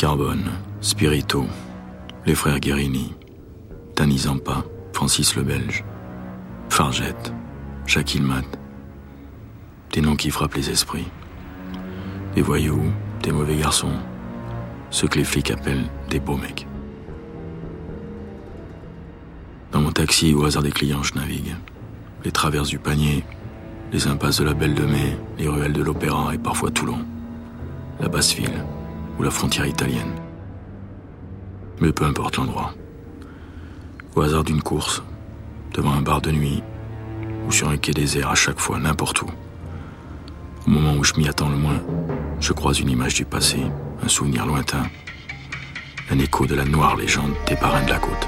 Carbone, Spirito, les frères Guérini, Danny Zampa, Francis le Belge, Fargette, Jacques Ilmat. Des noms qui frappent les esprits. Des voyous, des mauvais garçons, ceux que les flics appellent des beaux mecs. Dans mon taxi, au hasard des clients, je navigue. Les traverses du panier, les impasses de la Belle de Mai, les ruelles de l'Opéra et parfois Toulon, la Basse-Ville ou la frontière italienne. Mais peu importe l'endroit. Au hasard d'une course, devant un bar de nuit ou sur un quai désert à chaque fois, n'importe où. Au moment où je m'y attends le moins, je croise une image du passé, un souvenir lointain, un écho de la noire légende des parrains de la côte.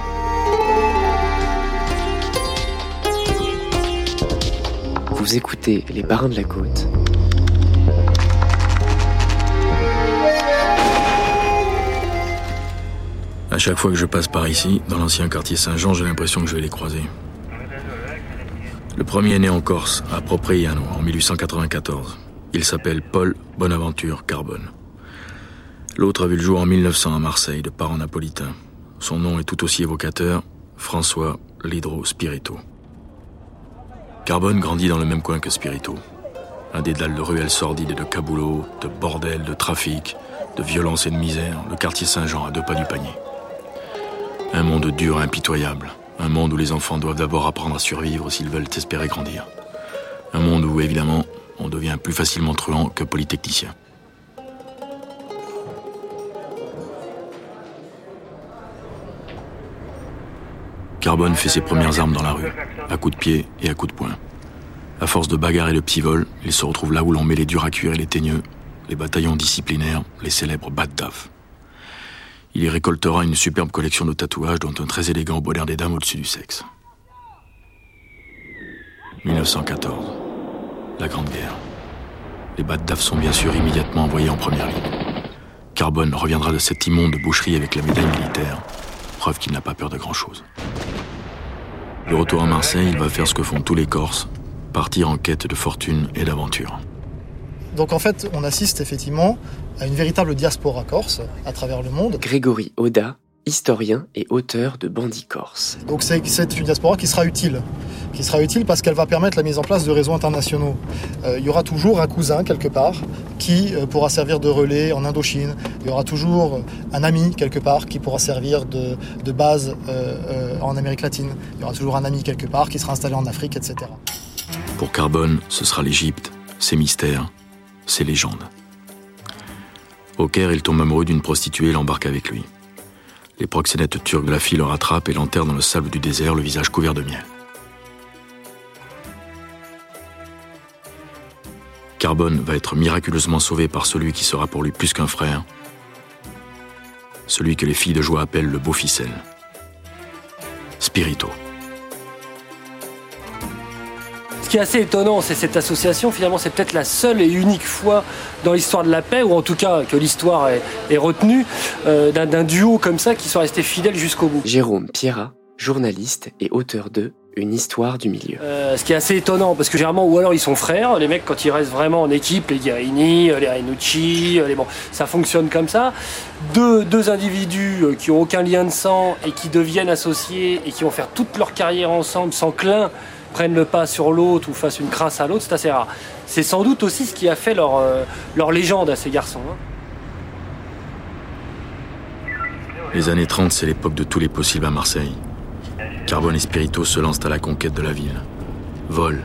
Vous écoutez Les Parrains de la Côte. À chaque fois que je passe par ici, dans l'ancien quartier Saint-Jean, j'ai l'impression que je vais les croiser. Le premier est né en Corse, à Propriano, en 1894. Il s'appelle Paul Bonaventure Carbone. L'autre a vu le jour en 1900 à Marseille, de parents napolitains. Son nom est tout aussi évocateur, François Lidro Spirito. Carbone grandit dans le même coin que Spirito. Un dédale de ruelles sordides et de caboulot, de bordel, de trafic, de violence et de misère, le quartier Saint-Jean à deux pas du panier. Monde dur et impitoyable. Un monde où les enfants doivent d'abord apprendre à survivre s'ils veulent espérer grandir. Un monde où, évidemment, on devient plus facilement truand que polytechnicien. Carbone fait ses premières armes dans la rue, à coups de pied et à coups de poing. À force de bagarres et de petits vols, il se retrouve là où l'on met les durs à cuire et les teigneux, les bataillons disciplinaires, les célèbres Daf. Il y récoltera une superbe collection de tatouages, dont un très élégant bonheur des dames au-dessus du sexe. 1914. La Grande Guerre. Les Daf sont bien sûr immédiatement envoyés en première ligne. Carbone reviendra de cette immonde boucherie avec la médaille militaire, preuve qu'il n'a pas peur de grand-chose. De retour à Marseille, il va faire ce que font tous les Corses, partir en quête de fortune et d'aventure. Donc en fait, on assiste effectivement à une véritable diaspora corse à travers le monde. Grégory Oda, historien et auteur de Bandit Corse. Donc c'est une diaspora qui sera utile qui sera utile parce qu'elle va permettre la mise en place de réseaux internationaux. Euh, il y aura toujours un cousin quelque part qui euh, pourra servir de relais en Indochine. Il y aura toujours un ami quelque part qui pourra servir de, base euh, en Amérique latine. Il y aura toujours un ami quelque part qui sera installé en Afrique, etc. Pour Carbone, ce sera l'Égypte, ses mystères, ses légendes. Au Caire, il tombe amoureux d'une prostituée et l'embarque avec lui. Les proxénètes turcs la fille le rattrapent et l'enterrent dans le sable du désert, le visage couvert de miel. Carbone va être miraculeusement sauvé par celui qui sera pour lui plus qu'un frère, celui que les filles de joie appellent le beau ficelle, Spirito. Qui est assez étonnant, c'est cette association, finalement, c'est peut-être la seule et unique fois dans l'histoire de la paix, ou en tout cas que l'histoire est, retenue, euh, d'un duo comme ça qui soit resté fidèle jusqu'au bout. Jérôme Pierra, journaliste et auteur de une histoire du milieu. Euh, ce qui est assez étonnant, parce que généralement, ou alors ils sont frères, les mecs, quand ils restent vraiment en équipe, les Guerini, les Renucci, les bon, ça fonctionne comme ça. Deux, deux individus euh, qui ont aucun lien de sang et qui deviennent associés et qui vont faire toute leur carrière ensemble sans que l'un prenne le pas sur l'autre ou fasse une crasse à l'autre, c'est assez rare. C'est sans doute aussi ce qui a fait leur, euh, légende à ces garçons. Hein. Les années 30, c'est l'époque de tous les possibles à Marseille. Carbone et Spirito se lancent à la conquête de la ville. Vol,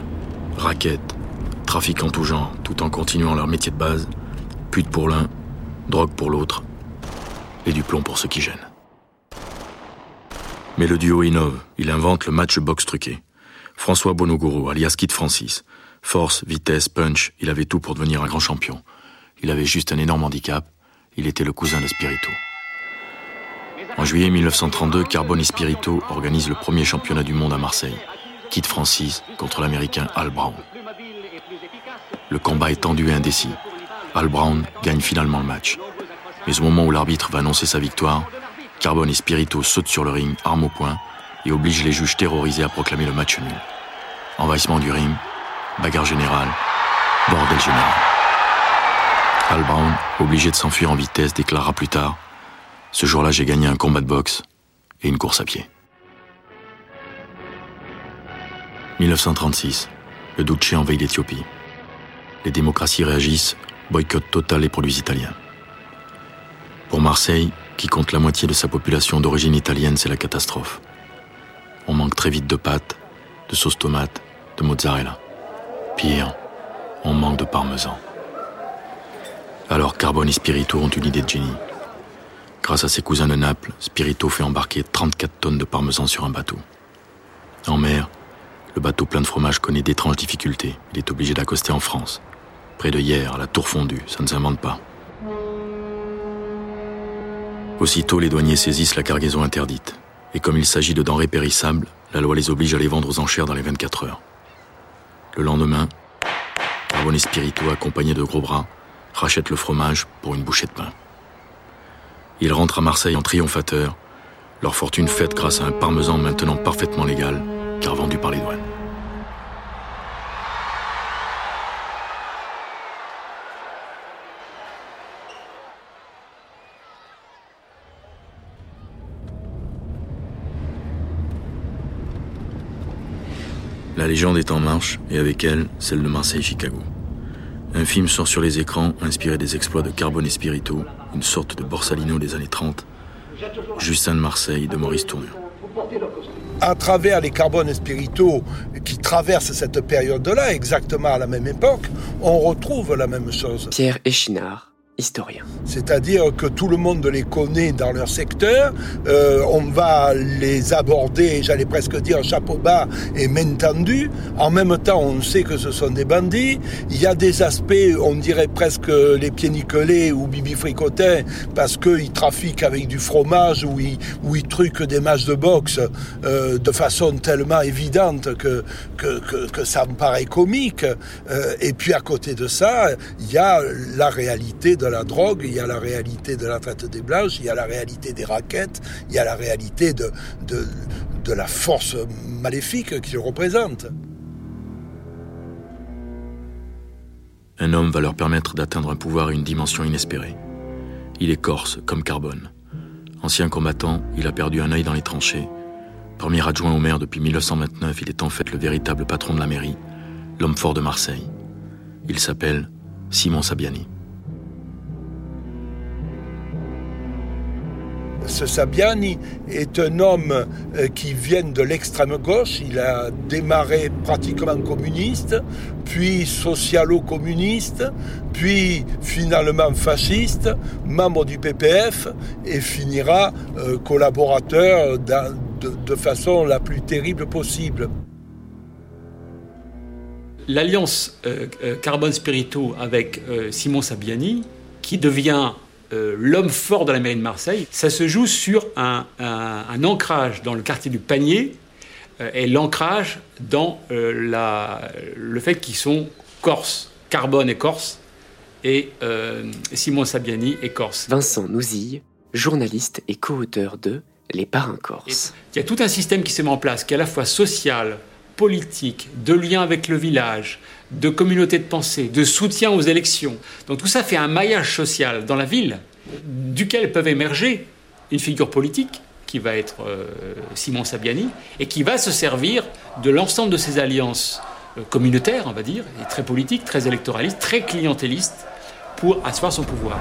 raquettes, trafic en tout genre, tout en continuant leur métier de base. Pute pour l'un, drogue pour l'autre, et du plomb pour ceux qui gênent. Mais le duo innove, il invente le match box truqué. François Bonogoro, alias Kid Francis. Force, vitesse, punch, il avait tout pour devenir un grand champion. Il avait juste un énorme handicap, il était le cousin de Spirito. En juillet 1932, Carbone et Spirito organisent le premier championnat du monde à Marseille. Kit Francis contre l'américain Al Brown. Le combat est tendu et indécis. Al Brown gagne finalement le match. Mais au moment où l'arbitre va annoncer sa victoire, Carbone et Spirito sautent sur le ring, armes au poing, et obligent les juges terrorisés à proclamer le match nul. Envahissement du ring, bagarre générale, bordel général. Al Brown, obligé de s'enfuir en vitesse, déclara plus tard Ce jour-là, j'ai gagné un combat de boxe et une course à pied. 1936, le Duce envahit l'Éthiopie. Les démocraties réagissent, boycott total les produits italiens. Pour Marseille, qui compte la moitié de sa population d'origine italienne, c'est la catastrophe. On manque très vite de pâtes, de sauce tomate, de mozzarella. Pire, on manque de parmesan. Alors Carbone et Spirito ont une idée de génie. Grâce à ses cousins de Naples, Spirito fait embarquer 34 tonnes de parmesan sur un bateau. En mer, le bateau plein de fromage connaît d'étranges difficultés. Il est obligé d'accoster en France. Près de hier, à la tour fondue, ça ne s'invente pas. Aussitôt, les douaniers saisissent la cargaison interdite. Et comme il s'agit de denrées périssables, la loi les oblige à les vendre aux enchères dans les 24 heures. Le lendemain, Carbone Spirito, accompagnés de gros bras, rachètent le fromage pour une bouchée de pain. Ils rentrent à Marseille en triomphateurs, leur fortune faite grâce à un parmesan maintenant parfaitement légal, car vendu par les douanes. La légende est en marche, et avec elle, celle de Marseille-Chicago. Un film sort sur les écrans, inspiré des exploits de Carbone et Spirito, une sorte de Borsalino des années 30. Justin de Marseille de Maurice Tournure. À travers les Carbone et Spirito qui traversent cette période-là, exactement à la même époque, on retrouve la même chose. Pierre Échinard, historien. C'est-à-dire que tout le monde les connaît dans leur secteur, euh, on va les aborder, j'allais presque dire chapeau bas et main tendue. En même temps, on sait que ce sont des bandits. Il y a des aspects, on dirait presque les pieds nickelés ou bibi fricotin, parce qu'ils trafiquent avec du fromage ou ils, truquent des matchs de boxe euh, de façon tellement évidente que ça me paraît comique. Euh, et puis à côté de ça, il y a la réalité de la drogue, il y a la réalité de la traite des blanches, il y a la réalité des raquettes, il y a la réalité de, de, la force maléfique qu'ils représentent. Un homme va leur permettre d'atteindre un pouvoir et une dimension inespérée. Il est corse, comme Carbone. Ancien combattant, il a perdu un œil dans les tranchées. Premier adjoint au maire depuis 1929, il est en fait le véritable patron de la mairie, l'homme fort de Marseille. Il s'appelle Simon Sabiani. Ce Sabiani est un homme euh, qui vient de l'extrême gauche. Il a démarré pratiquement communiste, puis socialo-communiste, puis finalement fasciste, membre du PPF et finira euh, collaborateur de, façon la plus terrible possible. L'alliance euh, euh, Carbone-Spirito avec euh, Simon Sabiani, qui devient l'homme fort de la mairie de Marseille, ça se joue sur un, un, un ancrage dans le quartier du Panier et l'ancrage dans la, le fait qu'ils sont corse, Carbone est corse et Simon Sabiani est corse. Vincent Nouzille, journaliste et co-auteur de Les Parrains Corses. Il y a tout un système qui se met en place qui est à la fois social, politique, de lien avec le village, de communauté de pensée, de soutien aux élections. Donc tout ça fait un maillage social dans la ville, duquel peuvent émerger une figure politique qui va être euh, Simon Sabiani et qui va se servir de l'ensemble de ces alliances euh, communautaires, on va dire, et très politiques, très électoralistes, très clientélistes, pour asseoir son pouvoir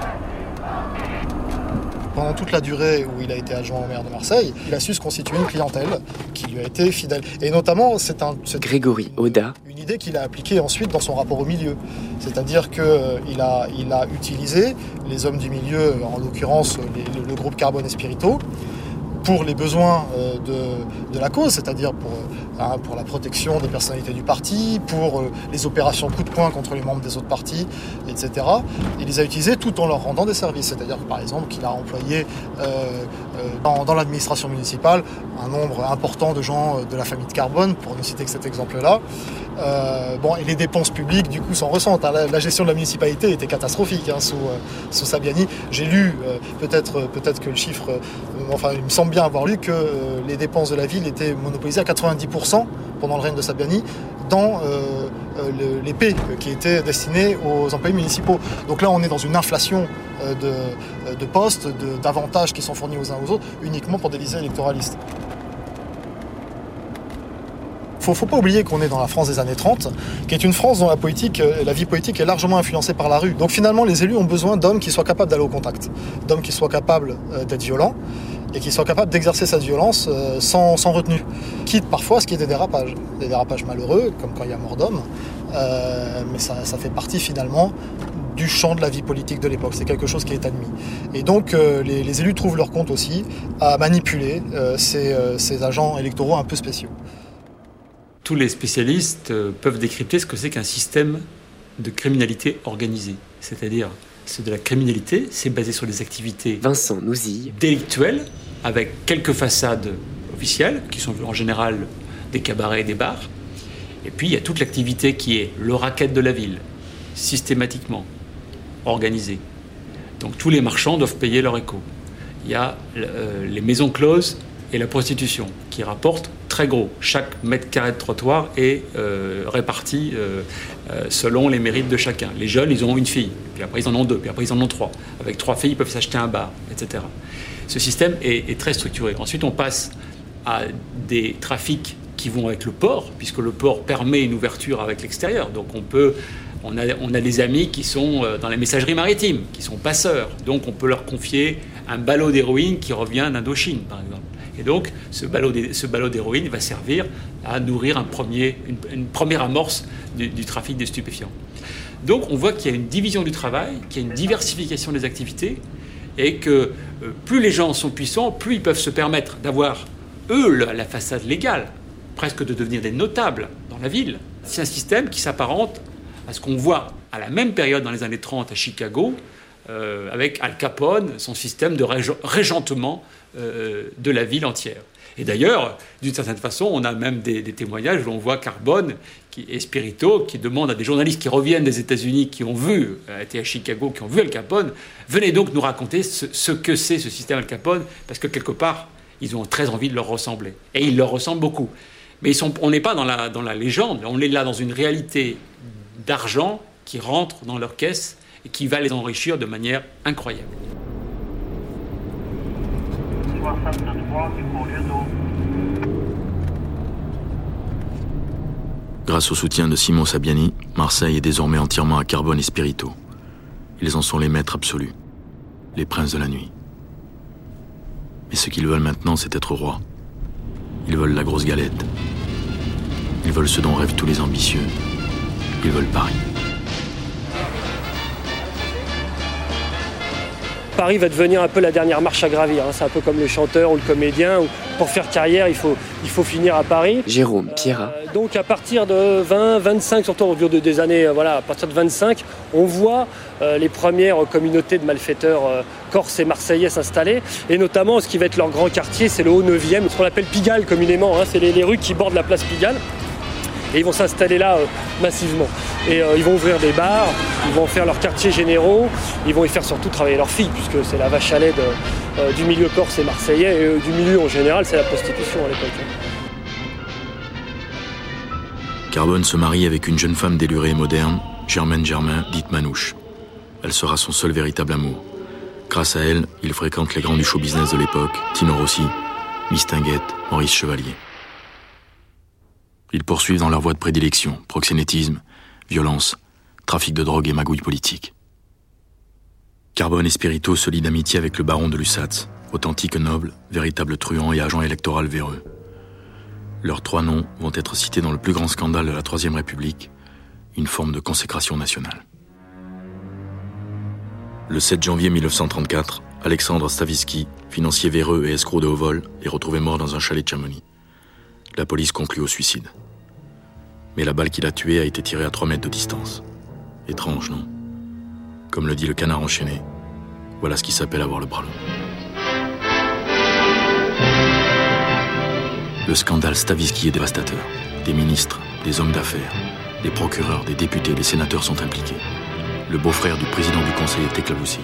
pendant toute la durée où il a été adjoint au maire de Marseille, il a su se constituer une clientèle qui lui a été fidèle. Et notamment, c'est un, Grégory Oda. Une idée qu'il a appliquée ensuite dans son rapport au milieu. C'est-à-dire qu'il euh, a, il a utilisé les hommes du milieu, en l'occurrence le, le groupe Carbone et Spirito, pour les besoins euh, de, la cause, c'est-à-dire pour, hein, pour la protection des personnalités du parti, pour euh, les opérations coup de poing contre les membres des autres partis, etc. Il les a utilisés tout en leur rendant des services, c'est-à-dire par exemple qu'il a employé euh, dans, l'administration municipale un nombre important de gens de la famille de Carbone, pour ne citer que cet exemple-là. Euh, bon, et les dépenses publiques, du coup, s'en ressentent. Hein. La, gestion de la municipalité était catastrophique hein, sous, euh, Sabiani. J'ai lu, euh, peut-être peut que le chiffre, enfin, il me semble bien avoir lu que les dépenses de la ville étaient monopolisées à 90% pendant le règne de Sabiani dans l'épée qui était destinée aux employés municipaux. Donc là, on est dans une inflation de, postes, d'avantages qui sont fournis aux uns aux autres, uniquement pour des visées électoralistes faut, faut pas oublier qu'on est dans la France des années 30, qui est une France dont la politique, euh, la vie politique est largement influencée par la rue. Donc finalement, les élus ont besoin d'hommes qui soient capables d'aller au contact, d'hommes qui soient capables euh, d'être violents et qui soient capables d'exercer cette violence euh, sans, sans, retenue. Quitte parfois à ce qui est des dérapages. Des dérapages malheureux, comme quand il y a mort d'homme, mais ça, fait partie finalement du champ de la vie politique de l'époque. C'est quelque chose qui est admis. Et donc les, élus trouvent leur compte aussi à manipuler ces agents électoraux un peu spéciaux tous les spécialistes euh, peuvent décrypter ce que c'est qu'un système de criminalité organisée. C'est-à-dire, c'est de la criminalité, c'est basé sur des activités Vincent délictuelles, avec quelques façades officielles, qui sont en général des cabarets et des bars. Et puis, il y a toute l'activité qui est le racket de la ville, systématiquement, organisée. Donc, tous les marchands doivent payer leur écho. Il y a euh, les maisons closes et la prostitution, qui rapportent très gros. Chaque mètre carré de trottoir est euh, réparti euh, euh, selon les mérites de chacun. Les jeunes, ils ont une fille, puis après ils en ont deux, puis après ils en ont trois. Avec trois filles, ils peuvent s'acheter un bar, etc. Ce système est, très structuré. Ensuite, on passe à des trafics qui vont avec le port, puisque le port permet une ouverture avec l'extérieur. Donc on peut on a, on a, des amis qui sont dans les messageries maritimes, qui sont passeurs. Donc on peut leur confier un ballot d'héroïne qui revient d'Indochine, par exemple. Et donc, ce ballot d'héroïne va servir à nourrir un premier, une, première amorce du, trafic des stupéfiants. Donc, on voit qu'il y a une division du travail, qu'il y a une diversification des activités, et que euh, plus les gens sont puissants, plus ils peuvent se permettre d'avoir, eux, la, façade légale, presque de devenir des notables dans la ville. C'est un système qui s'apparente à ce qu'on voit à la même période dans les années 30 à Chicago, euh, avec Al Capone, son système de régentement euh, de la ville entière. Et d'ailleurs, d'une certaine façon, on a même des, témoignages où on voit Carbone qui, et Spirito qui demandent à des journalistes qui reviennent des États-Unis, qui ont vu, euh, été à Chicago, qui ont vu Al Capone, venez donc nous raconter ce, que c'est ce système Al Capone, parce que quelque part, ils ont très envie de leur ressembler. Et ils leur ressemblent beaucoup. Mais on n'est pas dans la, dans la légende, on est là dans une réalité d'argent qui rentre dans leur caisse et qui va les enrichir de manière incroyable. Grâce au soutien de Simon Sabiani, Marseille est désormais entièrement à Carbone et Spirito. Ils en sont les maîtres absolus, les princes de la nuit. Mais ce qu'ils veulent maintenant, c'est être rois. Ils veulent la grosse galette. Ils veulent ce dont rêvent tous les ambitieux. Ils veulent Paris. Paris va devenir un peu la dernière marche à gravir. Hein. C'est un peu comme le chanteur ou le comédien. Pour faire carrière, il faut, il faut finir à Paris. Jérôme Pierrat. Euh, donc à partir de 20, 25, surtout au cours des années, euh, voilà, à partir de 25, on voit euh, les premières communautés de malfaiteurs corses et marseillais s'installer. Et notamment, ce qui va être leur grand quartier, c'est le Haut 9e, ce qu'on appelle Pigalle communément. Hein. C'est les, les rues qui bordent la place Pigalle. Et ils vont s'installer là massivement. Et ils vont ouvrir des bars, ils vont faire leurs quartiers généraux, ils vont y faire surtout travailler leurs filles, puisque c'est la vache à lait euh, du milieu corse et marseillais, et euh, du milieu en général, c'est la prostitution à l'époque. Carbone se marie avec une jeune femme délurée et moderne, Germaine Germain, dite Manouche. Elle sera son seul véritable amour. Grâce à elle, il fréquente les grands du show business de l'époque, Tino Rossi, Miss Tinguette, Maurice Chevalier. Ils poursuivent dans leur voie de prédilection, proxénétisme, violence, trafic de drogue et magouille politique. Carbone et Spirito se lient d'amitié avec le baron de Lussatz, authentique noble, véritable truand et agent électoral véreux. Leurs trois noms vont être cités dans le plus grand scandale de la Troisième République, une forme de consécration nationale. Le 7 janvier 1934, Alexandre Stavisky, financier véreux et escroc de haut vol, est retrouvé mort dans un chalet de Chamonix. La police conclut au suicide. Mais la balle qui l'a tué a été tirée à 3 mètres de distance. Étrange, non? Comme le dit le canard enchaîné, voilà ce qui s'appelle avoir le bras long. Le scandale Stavisky est dévastateur. Des ministres, des hommes d'affaires, des procureurs, des députés, des sénateurs sont impliqués. Le beau-frère du président du conseil est éclaboussé.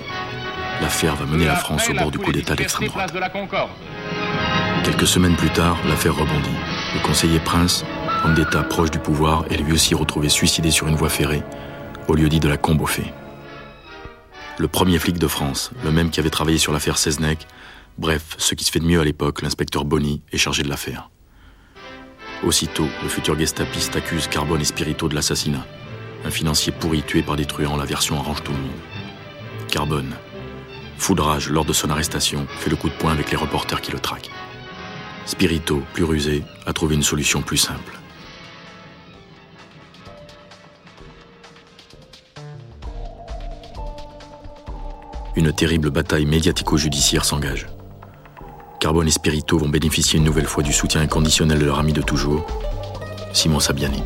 L'affaire va mener la France au bord du coup d'État d'extrême droite. Quelques semaines plus tard, l'affaire rebondit. Le conseiller Prince, homme d'État proche du pouvoir, est lui aussi retrouvé suicidé sur une voie ferrée, au lieu dit de la Combe aux. Le premier flic de France, le même qui avait travaillé sur l'affaire Seznec, bref, ce qui se fait de mieux à l'époque, l'inspecteur Bonny, est chargé de l'affaire. Aussitôt, le futur gestapiste accuse Carbone et Spirito de l'assassinat. Un financier pourri tué par des truands, la version arrange tout le monde. Carbone, foudrage lors de son arrestation, fait le coup de poing avec les reporters qui le traquent. Spirito, plus rusé, a trouvé une solution plus simple. Une terrible bataille médiatico-judiciaire s'engage. Carbone et Spirito vont bénéficier une nouvelle fois du soutien inconditionnel de leur ami de toujours, Simon Sabiani.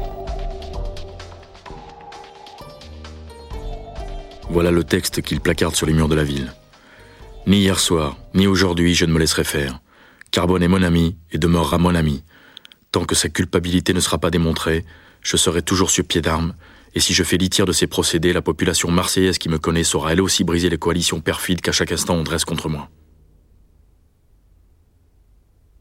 Voilà le texte qu'il placarde sur les murs de la ville. Ni hier soir, ni aujourd'hui, je ne me laisserai faire. Carbone est mon ami et demeurera mon ami. Tant que sa culpabilité ne sera pas démontrée, je serai toujours sur pied d'armes, et si je fais litière de ces procédés, la population marseillaise qui me connaît saura elle aussi briser les coalitions perfides qu'à chaque instant on dresse contre moi.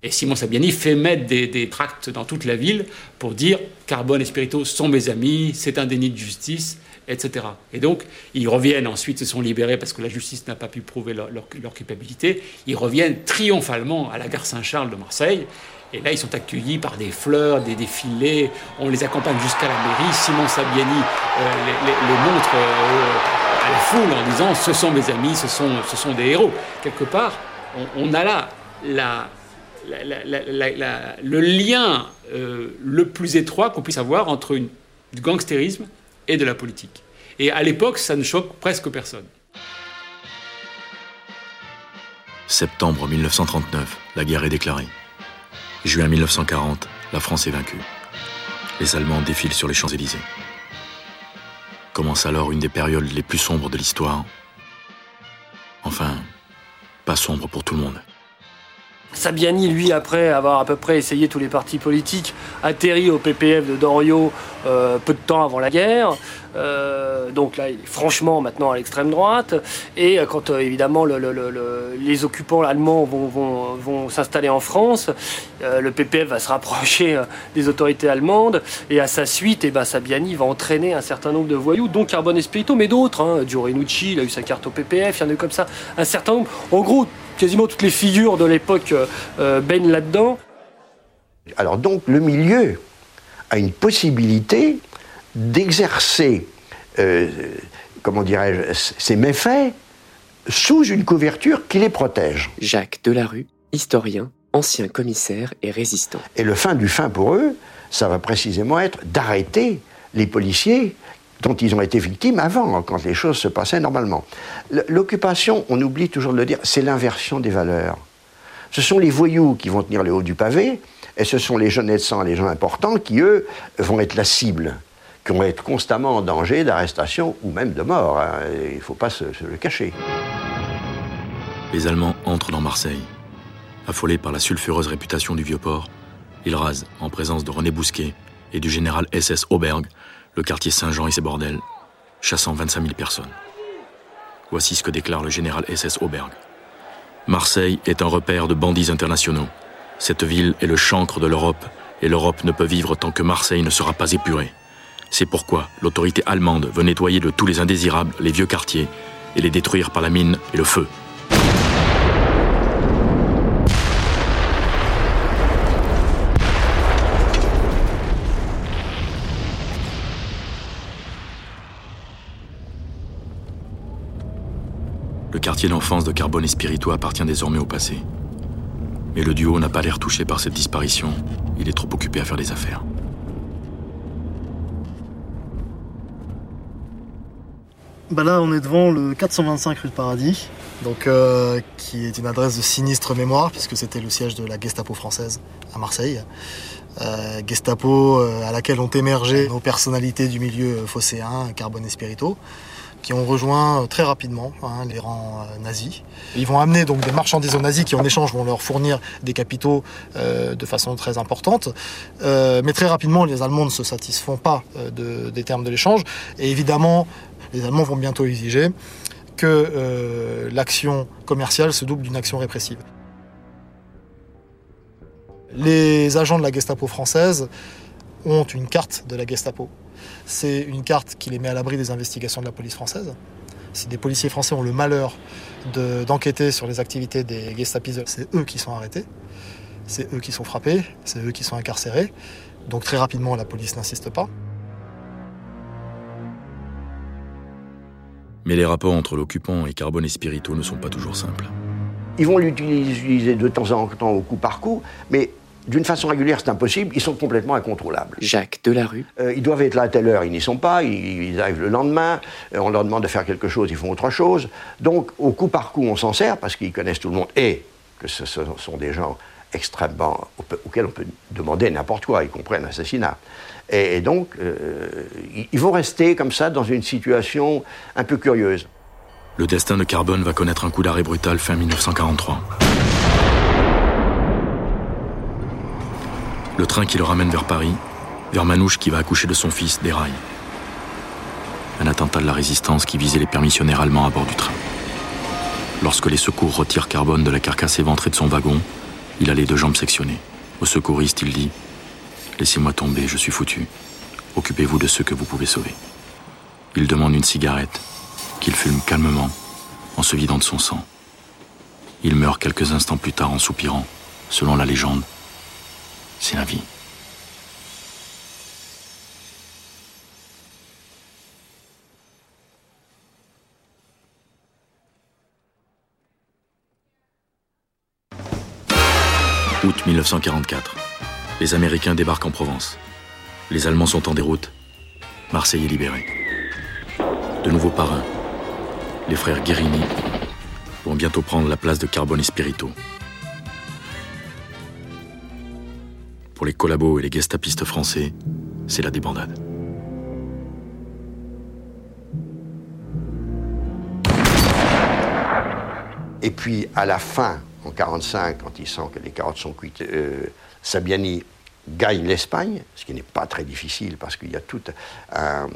Et Simon Sabiani fait mettre des, tracts dans toute la ville pour dire Carbone et Spirito sont mes amis, c'est un déni de justice, etc. Et donc, ils reviennent ensuite, se sont libérés parce que la justice n'a pas pu prouver leur, culpabilité. Ils reviennent triomphalement à la gare Saint-Charles de Marseille. Et là, ils sont accueillis par des fleurs, des défilés. On les accompagne jusqu'à la mairie. Simon Sabiani euh, les, montre euh, à la foule en disant Ce sont mes amis, ce sont, ce sont des héros. Quelque part, on, a là le lien euh, le plus étroit qu'on puisse avoir entre une, du gangstérisme et de la politique. Et à l'époque, ça ne choque presque personne. Septembre 1939, la guerre est déclarée. Juin 1940, la France est vaincue. Les Allemands défilent sur les Champs-Élysées. Commence alors une des périodes les plus sombres de l'histoire. Enfin, pas sombre pour tout le monde. Sabiani, lui, après avoir à peu près essayé tous les partis politiques, atterrit au PPF de Doriot euh, peu de temps avant la guerre. Euh, donc là, il est franchement maintenant à l'extrême droite. Et euh, quand évidemment les occupants allemands vont, s'installer en France, le PPF va se rapprocher des autorités allemandes. Et à sa suite, eh ben, Sabiani va entraîner un certain nombre de voyous, dont Carbone Espirito, mais d'autres. Hein. Il a eu sa carte au PPF, il y en a eu comme ça un certain nombre. En gros, quasiment toutes les figures de l'époque euh, baignent là-dedans. Alors donc le milieu a une possibilité d'exercer, euh, comment dirais-je, ses méfaits sous une couverture qui les protège. Jacques Delarue, historien, ancien commissaire et résistant. Et le fin du fin pour eux, ça va précisément être d'arrêter les policiers dont ils ont été victimes avant, quand les choses se passaient normalement. L'occupation, on oublie toujours de le dire, c'est l'inversion des valeurs. Ce sont les voyous qui vont tenir le haut du pavé, et ce sont les jeunes sang, les gens importants, qui, eux, vont être la cible, qui vont être constamment en danger d'arrestation ou même de mort. Hein. Il ne faut pas se, le cacher. Les Allemands entrent dans Marseille. Affolés par la sulfureuse réputation du Vieux-Port, ils rasent, en présence de René Bousquet et du général SS Auberg, le quartier Saint-Jean et ses bordels, chassant 25 000 personnes. Voici ce que déclare le général SS Auberg. Marseille est un repère de bandits internationaux. Cette ville est le chancre de l'Europe, et l'Europe ne peut vivre tant que Marseille ne sera pas épurée. C'est pourquoi l'autorité allemande veut nettoyer de tous les indésirables les vieux quartiers et les détruire par la mine et le feu. Quartier d'enfance de Carbone et Spirito appartient désormais au passé. Mais le duo n'a pas l'air touché par cette disparition. Il est trop occupé à faire des affaires. Bah là, on est devant le 425 rue de Paradis, donc euh, qui est une adresse de sinistre mémoire puisque c'était le siège de la Gestapo française à Marseille. Euh, Gestapo euh, à laquelle ont émergé nos personnalités du milieu phocéen, Carbone et Spirito qui ont rejoint euh, très rapidement hein, les rangs euh, nazis. Ils vont amener donc des marchandises aux nazis qui en échange vont leur fournir des capitaux euh, de façon très importante. mais très rapidement, les Allemands ne se satisfont pas des termes de l'échange. Et évidemment, les Allemands vont bientôt exiger que l'action commerciale se double d'une action répressive. Les agents de la Gestapo française ont une carte de la Gestapo. C'est une carte qui les met à l'abri des investigations de la police française. Si des policiers français ont le malheur d'enquêter sur les activités des Gestapistes, c'est eux qui sont arrêtés, c'est eux qui sont frappés, c'est eux qui sont incarcérés. Donc très rapidement, la police n'insiste pas. Mais les rapports entre l'occupant et Carbone et Spirito ne sont pas toujours simples. Ils vont l'utiliser de temps en temps au coup par coup, mais d'une façon régulière, c'est impossible. Ils sont complètement incontrôlables. Jacques Delarue. Euh, ils doivent être là à telle heure, ils n'y sont pas. Ils, arrivent le lendemain. Euh, on leur demande de faire quelque chose, ils font autre chose. Donc, au coup par coup, on s'en sert parce qu'ils connaissent tout le monde et que ce sont des gens extrêmement auxquels on peut demander n'importe quoi, y compris un assassinat. Et, donc, euh, ils vont rester comme ça dans une situation un peu curieuse. Le destin de Carbone va connaître un coup d'arrêt brutal fin 1943. Le train qui le ramène vers Paris, vers Manouche qui va accoucher de son fils, déraille. Un attentat de la résistance qui visait les permissionnaires allemands à bord du train. Lorsque les secours retirent Carbone de la carcasse éventrée de son wagon, il a les deux jambes sectionnées. Au secouriste, il dit Laissez-moi tomber, je suis foutu. Occupez-vous de ceux que vous pouvez sauver. Il demande une cigarette, qu'il fume calmement, en se vidant de son sang. Il meurt quelques instants plus tard en soupirant, selon la légende. C'est la vie. Août 1944. Les Américains débarquent en Provence. Les Allemands sont en déroute. Marseille est libéré. De nouveaux parrains, les frères Guérini, vont bientôt prendre la place de Carbone Spirito. Pour les collabos et les gestapistes français, c'est la débandade. Et puis, à la fin, en 1945, quand il sent que les carottes sont cuites, euh, Sabiani gagne l'Espagne, ce qui n'est pas très difficile parce qu'il y a tout un,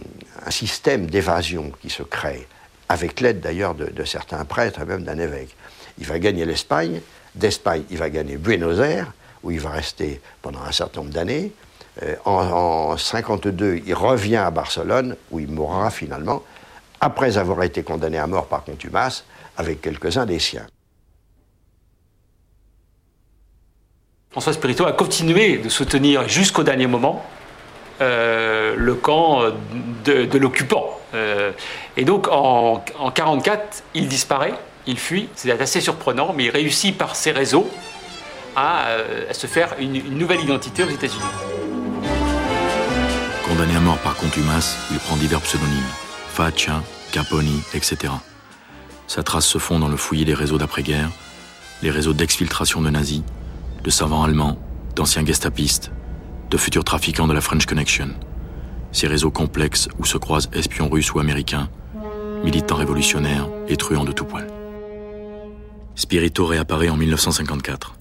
système d'évasion qui se crée, avec l'aide d'ailleurs de, certains prêtres et même d'un évêque. Il va gagner l'Espagne, d'Espagne il va gagner Buenos Aires, où il va rester pendant un certain nombre d'années. Euh, en 1952, il revient à Barcelone, où il mourra finalement, après avoir été condamné à mort par contumace, avec quelques-uns des siens. François Spirito a continué de soutenir jusqu'au dernier moment euh, le camp de, l'occupant. Euh, et donc en 1944, il disparaît, il fuit. C'est assez surprenant, mais il réussit par ses réseaux à, euh, se faire une, nouvelle identité aux États-Unis. Condamné à mort par contumace, il prend divers pseudonymes Faccia, Caponi, etc. Sa trace se fond dans le fouillis des réseaux d'après-guerre, les réseaux d'exfiltration de nazis, de savants allemands, d'anciens gestapistes, de futurs trafiquants de la French Connection. Ces réseaux complexes où se croisent espions russes ou américains, militants révolutionnaires et truands de tout poil. Spirito réapparaît en 1954.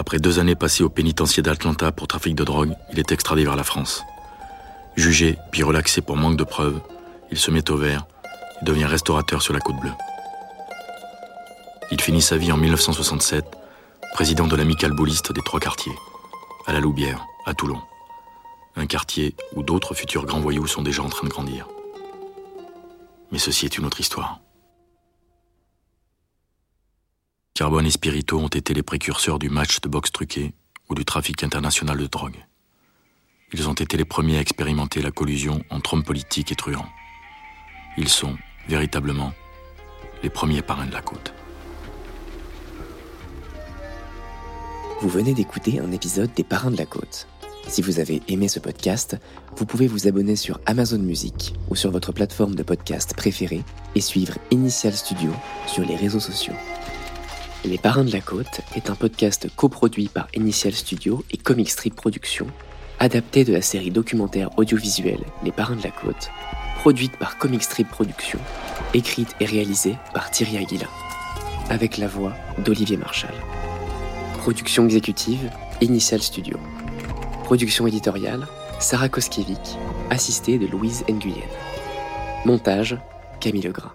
Après deux années passées au pénitencier d'Atlanta pour trafic de drogue, il est extradé vers la France. Jugé puis relaxé pour manque de preuves, il se met au vert et devient restaurateur sur la côte bleue. Il finit sa vie en 1967 président de l'amicale bouliste des trois quartiers, à la Loubière, à Toulon. Un quartier où d'autres futurs grands voyous sont déjà en train de grandir. Mais ceci est une autre histoire. Carbone et Spirito ont été les précurseurs du match de boxe truqué ou du trafic international de drogue. Ils ont été les premiers à expérimenter la collusion entre hommes politiques et truands. Ils sont, véritablement, les premiers parrains de la côte. Vous venez d'écouter un épisode des Parrains de la Côte. Si vous avez aimé ce podcast, vous pouvez vous abonner sur Amazon Music ou sur votre plateforme de podcast préférée et suivre Initial Studio sur les réseaux sociaux. Les Parrains de la Côte est un podcast coproduit par Initial Studio et Comic Strip Productions, adapté de la série documentaire audiovisuelle Les Parrains de la Côte, produite par Comic Strip Productions, écrite et réalisée par Thierry Aguila, avec la voix d'Olivier Marchal. Production exécutive, Initial Studio. Production éditoriale, Sarah Koskiewicz, assistée de Louise Nguyen. Montage, Camille Legras.